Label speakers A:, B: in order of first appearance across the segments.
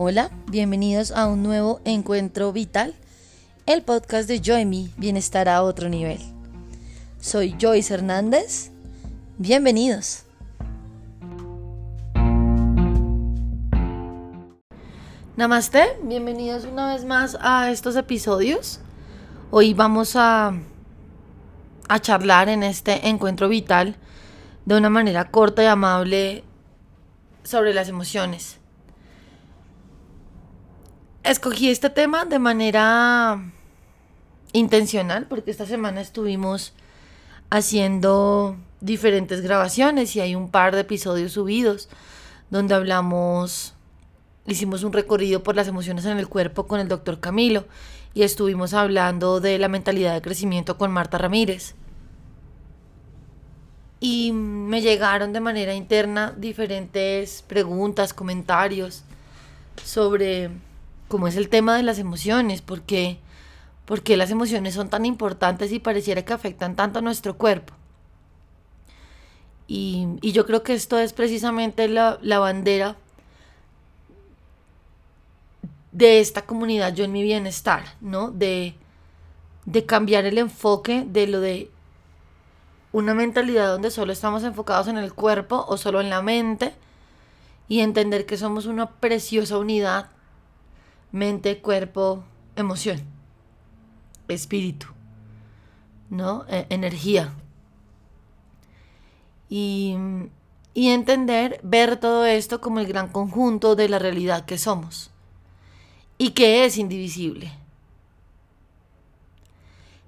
A: Hola, bienvenidos a un nuevo encuentro vital, el podcast de Joy Bienestar a otro nivel. Soy Joyce Hernández, bienvenidos. Namaste, bienvenidos una vez más a estos episodios. Hoy vamos a, a charlar en este encuentro vital de una manera corta y amable sobre las emociones. Escogí este tema de manera intencional porque esta semana estuvimos haciendo diferentes grabaciones y hay un par de episodios subidos donde hablamos, hicimos un recorrido por las emociones en el cuerpo con el doctor Camilo y estuvimos hablando de la mentalidad de crecimiento con Marta Ramírez. Y me llegaron de manera interna diferentes preguntas, comentarios sobre cómo es el tema de las emociones, porque porque las emociones son tan importantes y pareciera que afectan tanto a nuestro cuerpo. Y, yo creo que esto es precisamente la, la, bandera de esta comunidad, yo en mi bienestar, ¿no? De, de cambiar el enfoque de lo de una mentalidad donde solo estamos enfocados en el cuerpo o solo en la mente y entender que somos una preciosa unidad, mente, cuerpo, emoción espíritu, ¿no? E, energía. Y, y entender, ver todo esto como el gran conjunto de la realidad que somos y que es indivisible.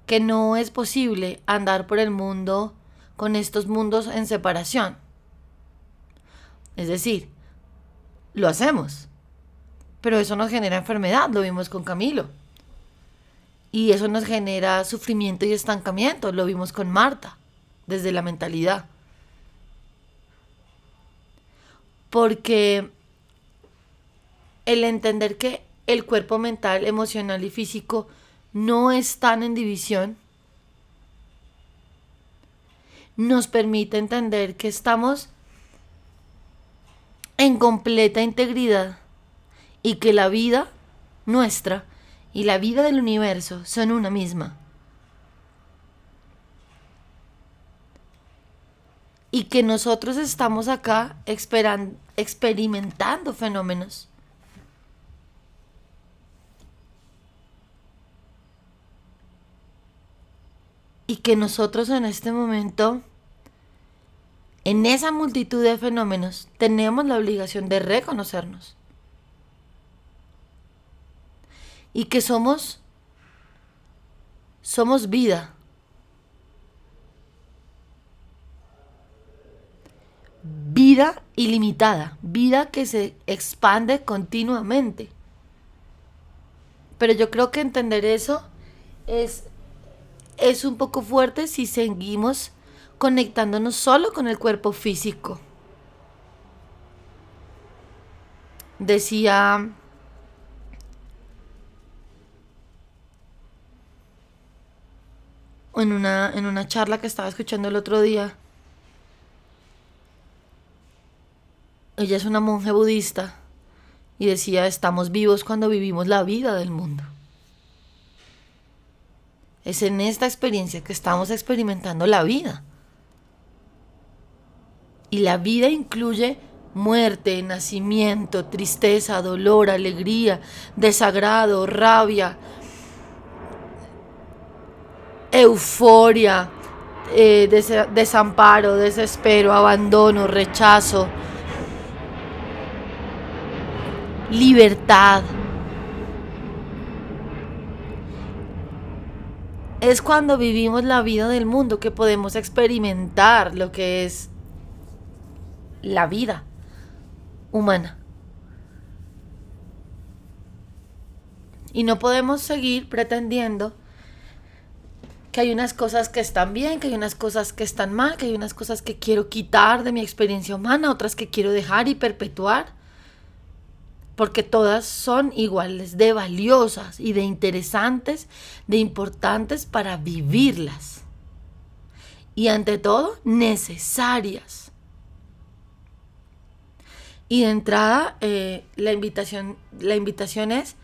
A: Que no es posible andar por el mundo con estos mundos en separación. Es decir, lo hacemos, pero eso nos genera enfermedad, lo vimos con Camilo. Y eso nos genera sufrimiento y estancamiento. Lo vimos con Marta, desde la mentalidad. Porque el entender que el cuerpo mental, emocional y físico no están en división, nos permite entender que estamos en completa integridad y que la vida nuestra y la vida del universo son una misma. Y que nosotros estamos acá experimentando fenómenos. Y que nosotros en este momento, en esa multitud de fenómenos, tenemos la obligación de reconocernos. Y que somos somos vida. Vida ilimitada, vida que se expande continuamente. Pero yo creo que entender eso es, es un poco fuerte si seguimos conectándonos solo con el cuerpo físico. Decía en una, en una charla que estaba escuchando el otro día. Ella es una monje budista y decía, estamos vivos cuando vivimos la vida del mundo. Es en esta experiencia que estamos experimentando la vida. Y la vida incluye muerte, nacimiento, tristeza, dolor, alegría, desagrado, rabia, euforia, eh, desamparo, desespero, abandono, rechazo, libertad. Es cuando vivimos la vida del mundo que podemos experimentar lo que es la vida humana. Y no podemos seguir pretendiendo que hay unas cosas que están bien, que hay unas cosas que están mal, que hay unas cosas que quiero quitar de mi experiencia humana, otras que quiero dejar y perpetuar, porque todas son iguales de valiosas y de interesantes, de importantes para vivirlas. Y ante todo, necesarias. Y de entrada, eh, la, invitación, la invitación es,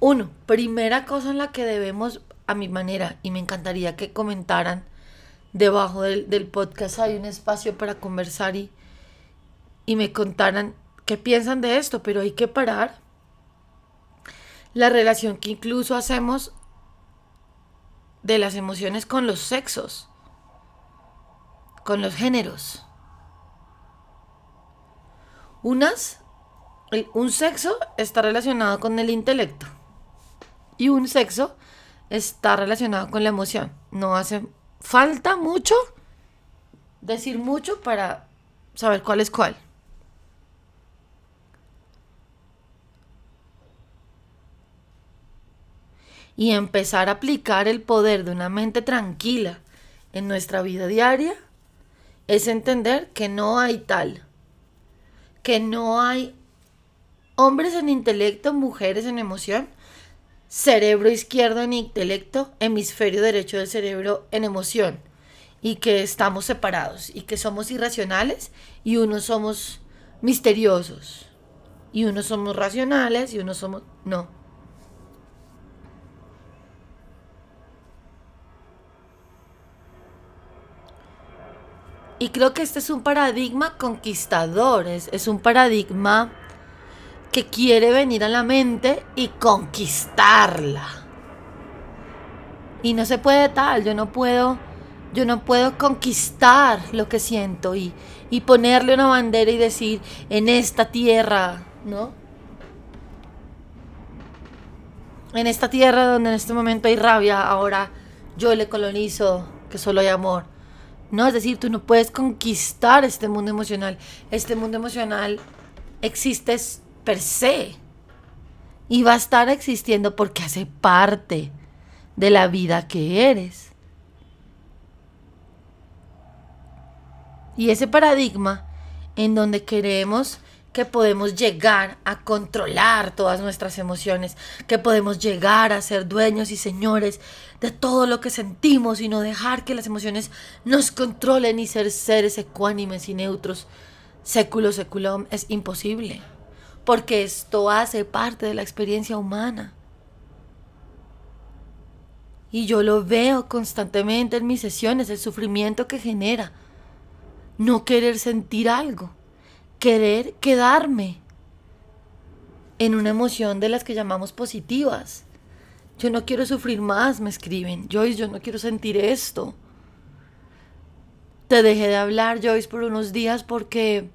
A: uno, primera cosa en la que debemos, a mi manera, y me encantaría que comentaran debajo del, podcast, hay un espacio para conversar y, y me contaran qué piensan de esto, pero hay que parar la relación que incluso hacemos de las emociones con los sexos, con los géneros. Unas, un sexo está relacionado con el intelecto y un sexo está relacionado con la emoción. No hace falta mucho decir mucho para saber cuál es cuál. Y empezar a aplicar el poder de una mente tranquila en nuestra vida diaria es entender que no hay tal que no hay hombres en intelecto, mujeres en emoción, cerebro izquierdo en intelecto, hemisferio derecho del cerebro en emoción, y que estamos separados, y que somos irracionales, y unos somos misteriosos, y unos somos racionales, y unos somos... No. Y creo que este es un paradigma conquistador, es, un paradigma que quiere venir a la mente y conquistarla. Y no se puede tal, yo no puedo, yo no puedo conquistar lo que siento y, y ponerle una bandera y decir, en esta tierra, ¿no? En esta tierra donde en este momento hay rabia, ahora yo le colonizo que solo hay amor. No, es decir, tú no puedes conquistar este mundo emocional. Este mundo emocional existe per se. Y va a estar existiendo porque hace parte de la vida que eres. Y ese paradigma en donde queremos que podemos llegar a controlar todas nuestras emociones, que podemos llegar a ser dueños y señores de todo lo que sentimos y no dejar que las emociones nos controlen y ser seres ecuánimes y neutros. Século seculum es imposible, porque esto hace parte de la experiencia humana. Y yo lo veo constantemente en mis sesiones, el sufrimiento que genera no querer sentir algo querer quedarme en una emoción de las que llamamos positivas. Yo no quiero sufrir más, me escriben. Joyce, yo no quiero sentir esto. Te dejé de hablar, Joyce, por unos días porque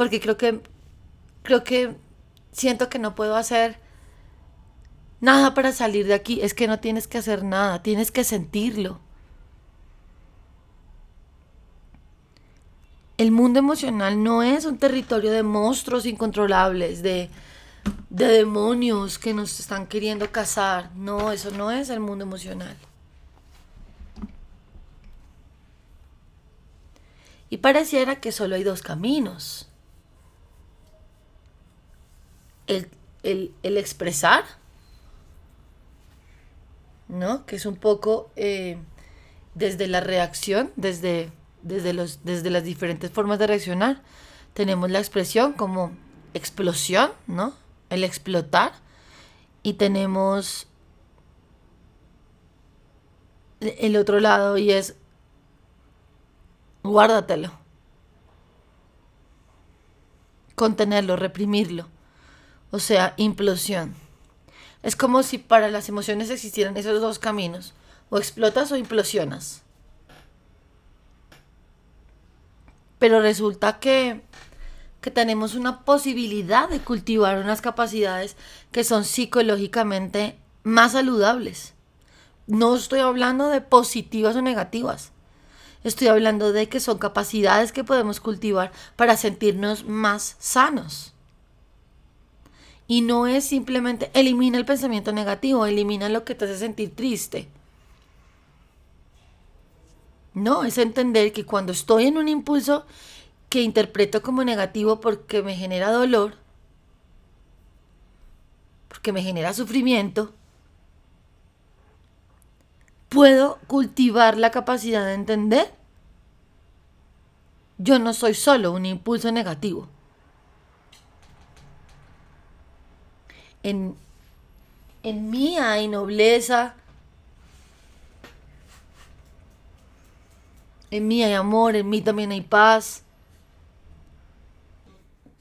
A: porque creo que creo que siento que no puedo hacer nada para salir de aquí. Es que no tienes que hacer nada, tienes que sentirlo. el mundo emocional no es un territorio de monstruos incontrolables, de, demonios que nos están queriendo cazar. No, eso no es el mundo emocional. Y pareciera que solo hay dos caminos. El, expresar, ¿no? Que es un poco eh, desde la reacción, desde desde, los, desde las diferentes formas de reaccionar. Tenemos la expresión como explosión, ¿no? El explotar. Y tenemos el otro lado y es guárdatelo. Contenerlo, reprimirlo. O sea, implosión. Es como si para las emociones existieran esos dos caminos. O explotas o implosionas. pero resulta que, que tenemos una posibilidad de cultivar unas capacidades que son psicológicamente más saludables. No estoy hablando de positivas o negativas. Estoy hablando de que son capacidades que podemos cultivar para sentirnos más sanos. Y no es simplemente elimina el pensamiento negativo, elimina lo que te hace sentir triste. No, es entender que cuando estoy en un impulso que interpreto como negativo porque me genera dolor, porque me genera sufrimiento, puedo cultivar la capacidad de entender yo no soy solo un impulso negativo. En, en mí hay nobleza, en mí hay amor, en mí también hay paz.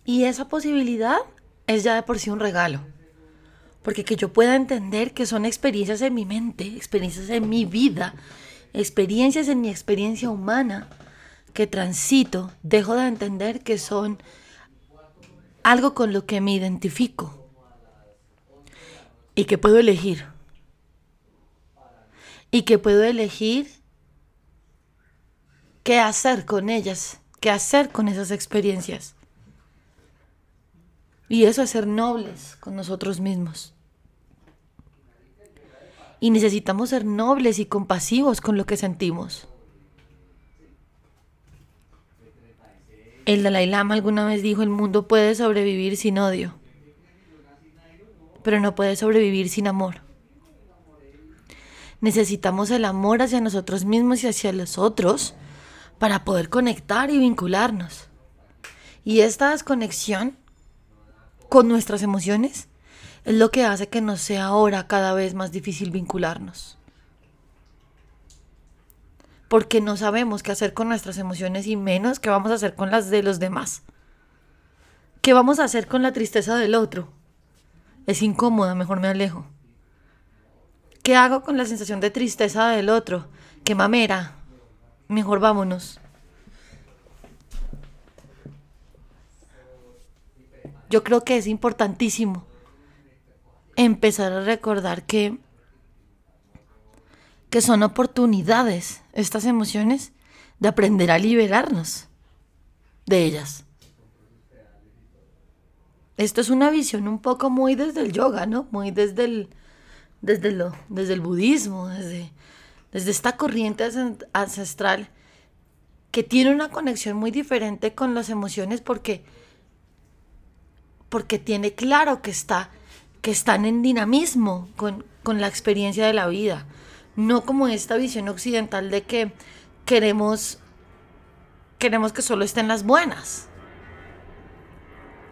A: Y esa posibilidad es ya de por sí un regalo. Porque que yo pueda entender que son experiencias en mi mente, experiencias en mi vida, experiencias en mi experiencia humana que transito, dejo de entender que son algo con lo que me identifico y que puedo elegir. Y que puedo elegir qué hacer con ellas, qué hacer con esas experiencias. Y eso es ser nobles con nosotros mismos. Y necesitamos ser nobles y compasivos con lo que sentimos. El Dalai Lama alguna vez dijo, el mundo puede sobrevivir sin odio, pero no puede sobrevivir sin amor. Necesitamos el amor hacia nosotros mismos y hacia los otros para poder conectar y vincularnos. Y esta desconexión con nuestras emociones es lo que hace que nos sea ahora cada vez más difícil vincularnos. Porque no sabemos qué hacer con nuestras emociones y menos qué vamos a hacer con las de los demás. ¿Qué vamos a hacer con la tristeza del otro? Es incómoda, mejor me alejo. ¿Qué hago con la sensación de tristeza del otro? Qué mamera. Mejor vámonos. yo creo que es importantísimo empezar a recordar que, que son oportunidades estas emociones de aprender a liberarnos de ellas. Esto es una visión un poco muy desde el yoga, ¿no? Muy desde el, desde lo, desde el budismo, desde, desde esta corriente ancestral que tiene una conexión muy diferente con las emociones porque porque tiene claro que está que están en dinamismo con, con la experiencia de la vida, no como esta visión occidental de que queremos queremos que solo estén las buenas.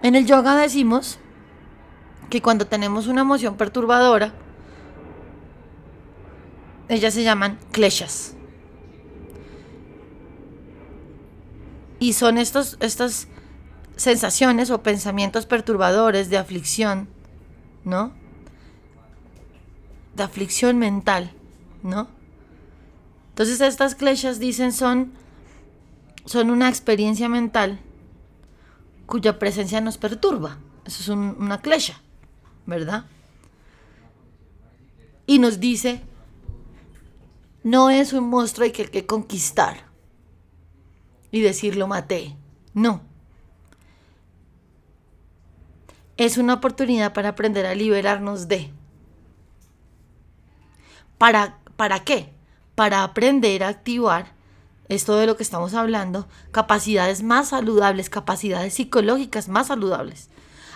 A: En el yoga decimos que cuando tenemos una emoción perturbadora, ellas se llaman kleshas. Y son estos, estas sensaciones o pensamientos perturbadores de aflicción, ¿no? De aflicción mental, ¿no? Entonces estas kleshas dicen son, son una experiencia mental cuya presencia nos perturba. Eso es una klesha, ¿verdad? Y nos dice, no es un monstruo que hay que conquistar y decirlo maté. No es una oportunidad para aprender a liberarnos de. ¿Para, ¿Para qué? Para aprender a activar esto de lo que estamos hablando, capacidades más saludables, capacidades psicológicas más saludables.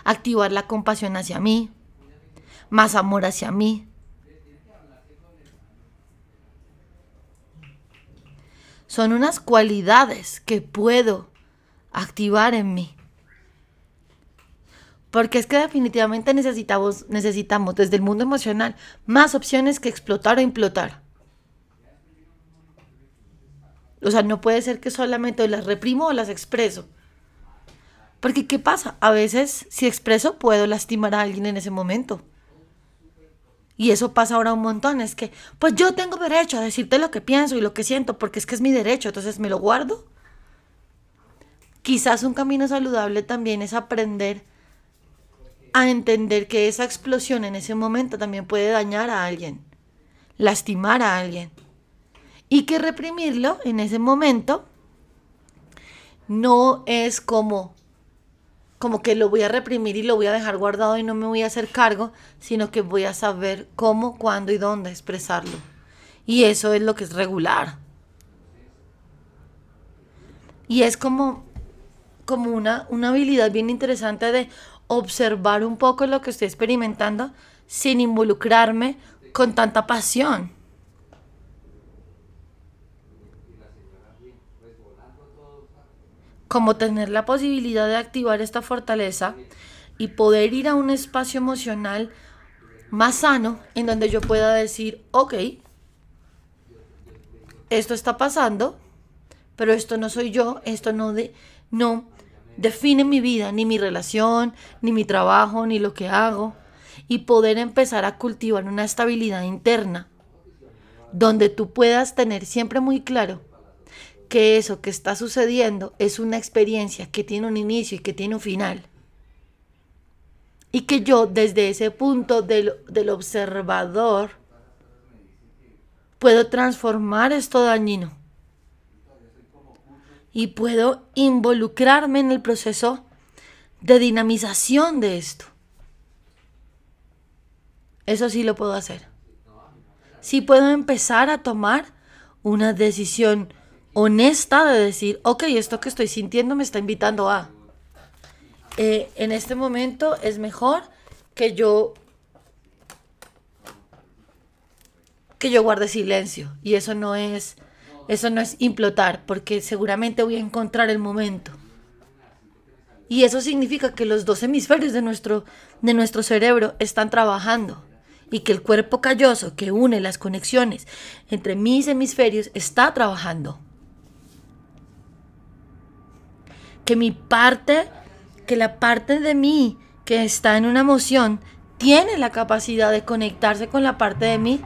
A: Activar la compasión hacia mí, más amor hacia mí. Son unas cualidades que puedo activar en mí porque es que definitivamente necesitamos, necesitamos desde el mundo emocional más opciones que explotar o implotar. O sea, no puede ser que solamente las reprimo o las expreso. Porque ¿qué pasa? A veces si expreso puedo lastimar a alguien en ese momento. Y eso pasa ahora un montón. Es que, pues yo tengo derecho a decirte lo que pienso y lo que siento, porque es que es mi derecho, entonces me lo guardo. Quizás un camino saludable también es aprender a entender que esa explosión en ese momento también puede dañar a alguien, lastimar a alguien. Y que reprimirlo en ese momento no es como como que lo voy a reprimir y lo voy a dejar guardado y no me voy a hacer cargo, sino que voy a saber cómo, cuándo y dónde expresarlo. Y eso es lo que es regular. Y es como, como una, una habilidad bien interesante de, observar un poco lo que estoy experimentando sin involucrarme con tanta pasión. Como tener la posibilidad de activar esta fortaleza y poder ir a un espacio emocional más sano en donde yo pueda decir, ok, esto está pasando, pero esto no soy yo, esto no, de, no define mi vida, ni mi relación, ni mi trabajo, ni lo que hago, y poder empezar a cultivar una estabilidad interna, donde tú puedas tener siempre muy claro que eso que está sucediendo es una experiencia que tiene un inicio y que tiene un final. Y que yo desde ese punto del, del observador puedo transformar esto dañino. Y puedo involucrarme en el proceso de dinamización de esto. Eso sí lo puedo hacer. Sí puedo empezar a tomar una decisión honesta de decir, ok, esto que estoy sintiendo me está invitando a. Eh, en este momento es mejor que yo que yo guarde silencio y eso no es eso no es implotar porque seguramente voy a encontrar el momento y eso significa que los dos hemisferios de nuestro de nuestro cerebro están trabajando y que el cuerpo calloso que une las conexiones entre mis hemisferios está trabajando que mi parte, que la parte de mí que está en una emoción, tiene la capacidad de conectarse con la parte de mí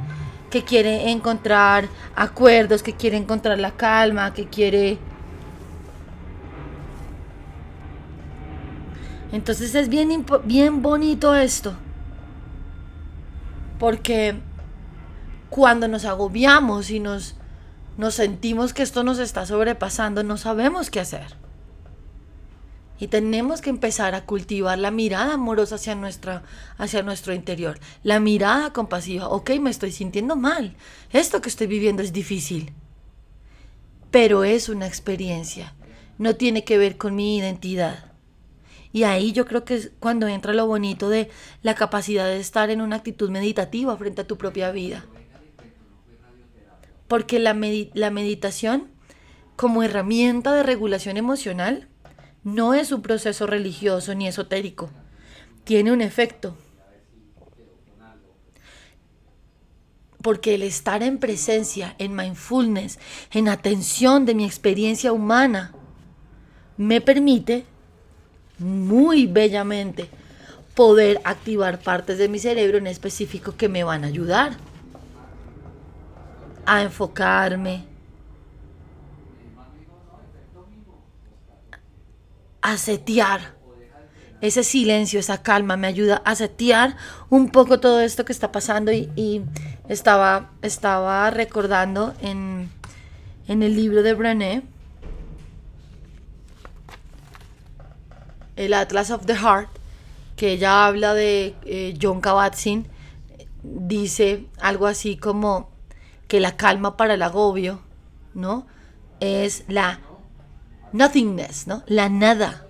A: que quiere encontrar acuerdos, que quiere encontrar la calma, que quiere... Entonces es bien, bien bonito esto. Porque cuando nos agobiamos y nos, nos sentimos que esto nos está sobrepasando, no sabemos qué hacer. Y tenemos que empezar a cultivar la mirada amorosa hacia, nuestra, hacia nuestro interior. La mirada compasiva. Ok, me estoy sintiendo mal. Esto que estoy viviendo es difícil. Pero es una experiencia. No tiene que ver con mi identidad. Y ahí yo creo que es cuando entra lo bonito de la capacidad de estar en una actitud meditativa frente a tu propia vida. Porque la, la meditación como herramienta de regulación emocional no es un proceso religioso ni esotérico. Tiene un efecto. Porque el estar en presencia, en mindfulness, en atención de mi experiencia humana, me permite muy bellamente poder activar partes de mi cerebro en específico que me van a ayudar a enfocarme, a setear ese silencio, esa calma, me ayuda a setear un poco todo esto que está pasando y, estaba, estaba recordando en, el libro de Brené, el Atlas of the Heart, que ella habla de eh, John Kabat-Zinn, dice algo así como que la calma para el agobio, ¿no? Es la nothingness, ¿no? La nada.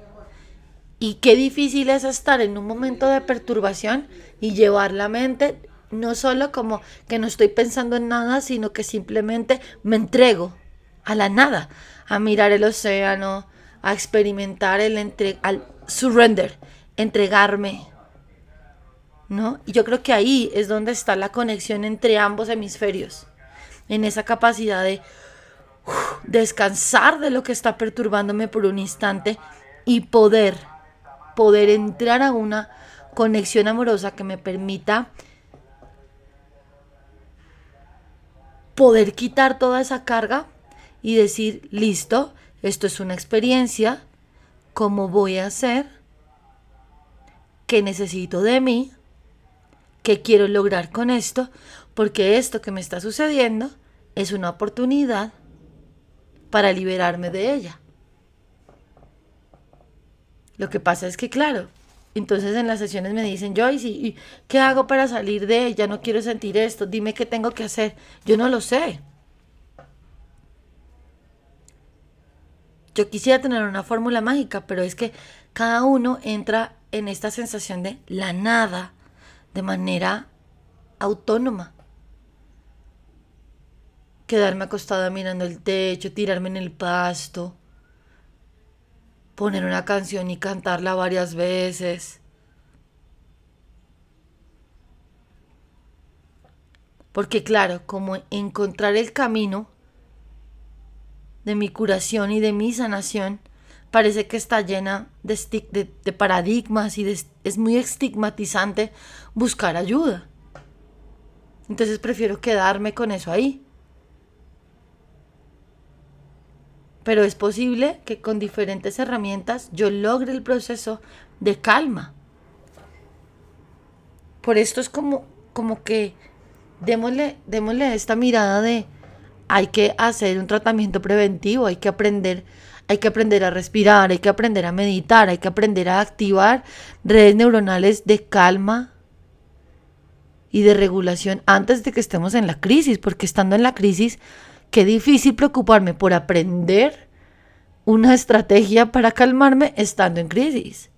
A: Y qué difícil es estar en un momento de perturbación y llevar la mente no solo como que no estoy pensando en nada, sino que simplemente me entrego a la nada, a mirar el océano, a experimentar el entre, al surrender, entregarme. ¿No? Y yo creo que ahí es donde está la conexión entre ambos hemisferios, en esa capacidad de descansar de lo que está perturbándome por un instante y poder, poder entrar a una conexión amorosa que me permita poder quitar toda esa carga y decir, listo, esto es una experiencia, ¿cómo voy a hacer? ¿Qué necesito de mí? ¿Qué quiero lograr con esto? Porque esto que me está sucediendo es una oportunidad para liberarme de ella. Lo que pasa es que, claro, entonces en las sesiones me dicen, Joyce, ¿y qué hago para salir de ella? No quiero sentir esto, dime qué tengo que hacer. Yo no lo sé. Yo quisiera tener una fórmula mágica, pero es que cada uno entra en esta sensación de la nada de manera autónoma quedarme acostada mirando el techo, tirarme en el pasto, poner una canción y cantarla varias veces. Porque claro, como encontrar el camino de mi curación y de mi sanación parece que está llena de, de, paradigmas y es muy estigmatizante buscar ayuda. Entonces prefiero quedarme con eso ahí. Pero es posible que con diferentes herramientas yo logre el proceso de calma. Por esto es como, como que démosle, démosle esta mirada de hay que hacer un tratamiento preventivo, hay que aprender, hay que aprender a respirar, hay que aprender a meditar, hay que aprender a activar redes neuronales de calma y de regulación antes de que estemos en la crisis, porque estando en la crisis, qué difícil preocuparme por aprender una estrategia para calmarme estando en crisis.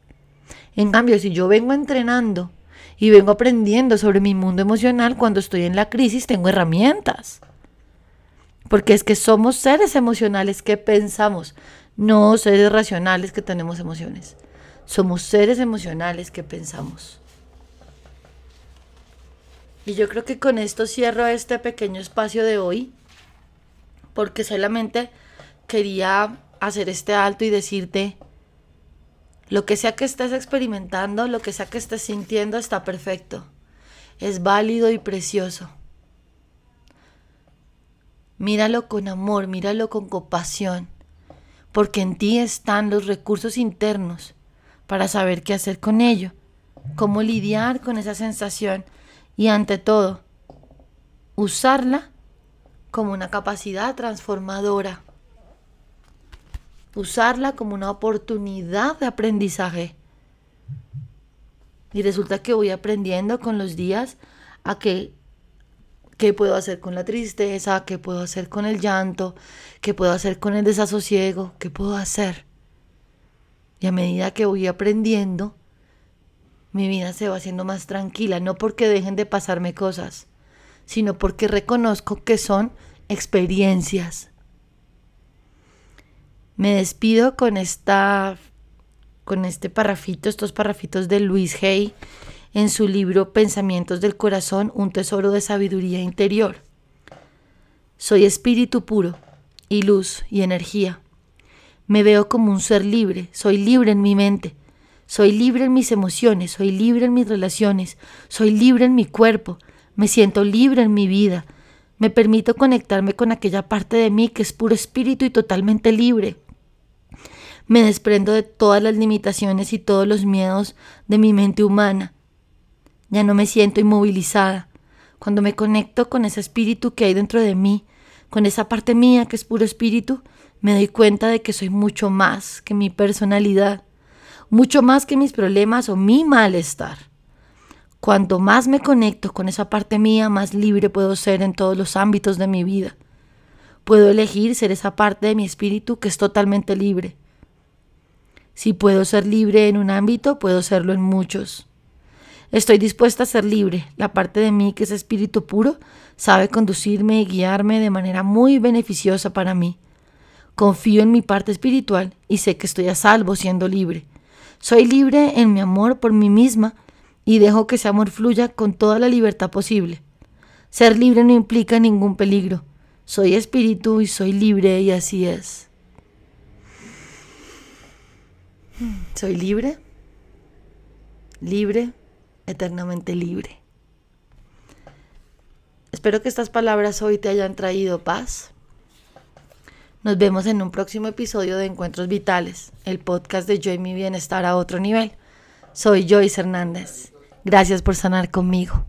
A: En cambio, si yo vengo entrenando y vengo aprendiendo sobre mi mundo emocional, cuando estoy en la crisis tengo herramientas. Porque es que somos seres emocionales que pensamos, no seres racionales que tenemos emociones. Somos seres emocionales que pensamos. Y yo creo que con esto cierro este pequeño espacio de hoy, porque solamente quería hacer este alto y decirte, lo que sea que estés experimentando, lo que sea que estés sintiendo, está perfecto. Es válido y precioso. Míralo con amor, míralo con compasión, porque en ti están los recursos internos para saber qué hacer con ello, cómo lidiar con esa sensación y ante todo, usarla como una capacidad transformadora, usarla como una oportunidad de aprendizaje. Y resulta que voy aprendiendo con los días a que qué puedo hacer con la tristeza, qué puedo hacer con el llanto, qué puedo hacer con el desasosiego, qué puedo hacer. Y a medida que voy aprendiendo, mi vida se va haciendo más tranquila, no porque dejen de pasarme cosas, sino porque reconozco que son experiencias. Me despido con esta con este parrafito, estos parrafitos de Luis Hay en su libro Pensamientos del Corazón, un tesoro de sabiduría interior. Soy espíritu puro y luz y energía. Me veo como un ser libre, soy libre en mi mente, soy libre en mis emociones, soy libre en mis relaciones, soy libre en mi cuerpo, me siento libre en mi vida. Me permito conectarme con aquella parte de mí que es puro espíritu y totalmente libre. Me desprendo de todas las limitaciones y todos los miedos de mi mente humana. Ya no me siento inmovilizada. Cuando me conecto con ese espíritu que hay dentro de mí, con esa parte mía que es puro espíritu, me doy cuenta de que soy mucho más que mi personalidad mucho más que mis problemas o mi malestar. Cuanto más me conecto con esa parte mía, más libre puedo ser en todos los ámbitos de mi vida. Puedo elegir ser esa parte de mi espíritu que es totalmente libre. Si puedo ser libre en un ámbito, puedo serlo en muchos. Estoy dispuesta a ser libre. La parte de mí que es espíritu puro sabe conducirme y guiarme de manera muy beneficiosa para mí. Confío en mi parte espiritual y sé que estoy a salvo siendo libre. Soy libre en mi amor por mí misma y dejo que ese amor fluya con toda la libertad posible. Ser libre no implica ningún peligro. Soy espíritu y soy libre y así es. Soy libre, libre, eternamente libre. Espero que estas palabras hoy te hayan traído paz, nos vemos en un próximo episodio de Encuentros Vitales, el podcast de Yo y mi bienestar a otro nivel. Soy Joyce Hernández. Gracias por sanar conmigo.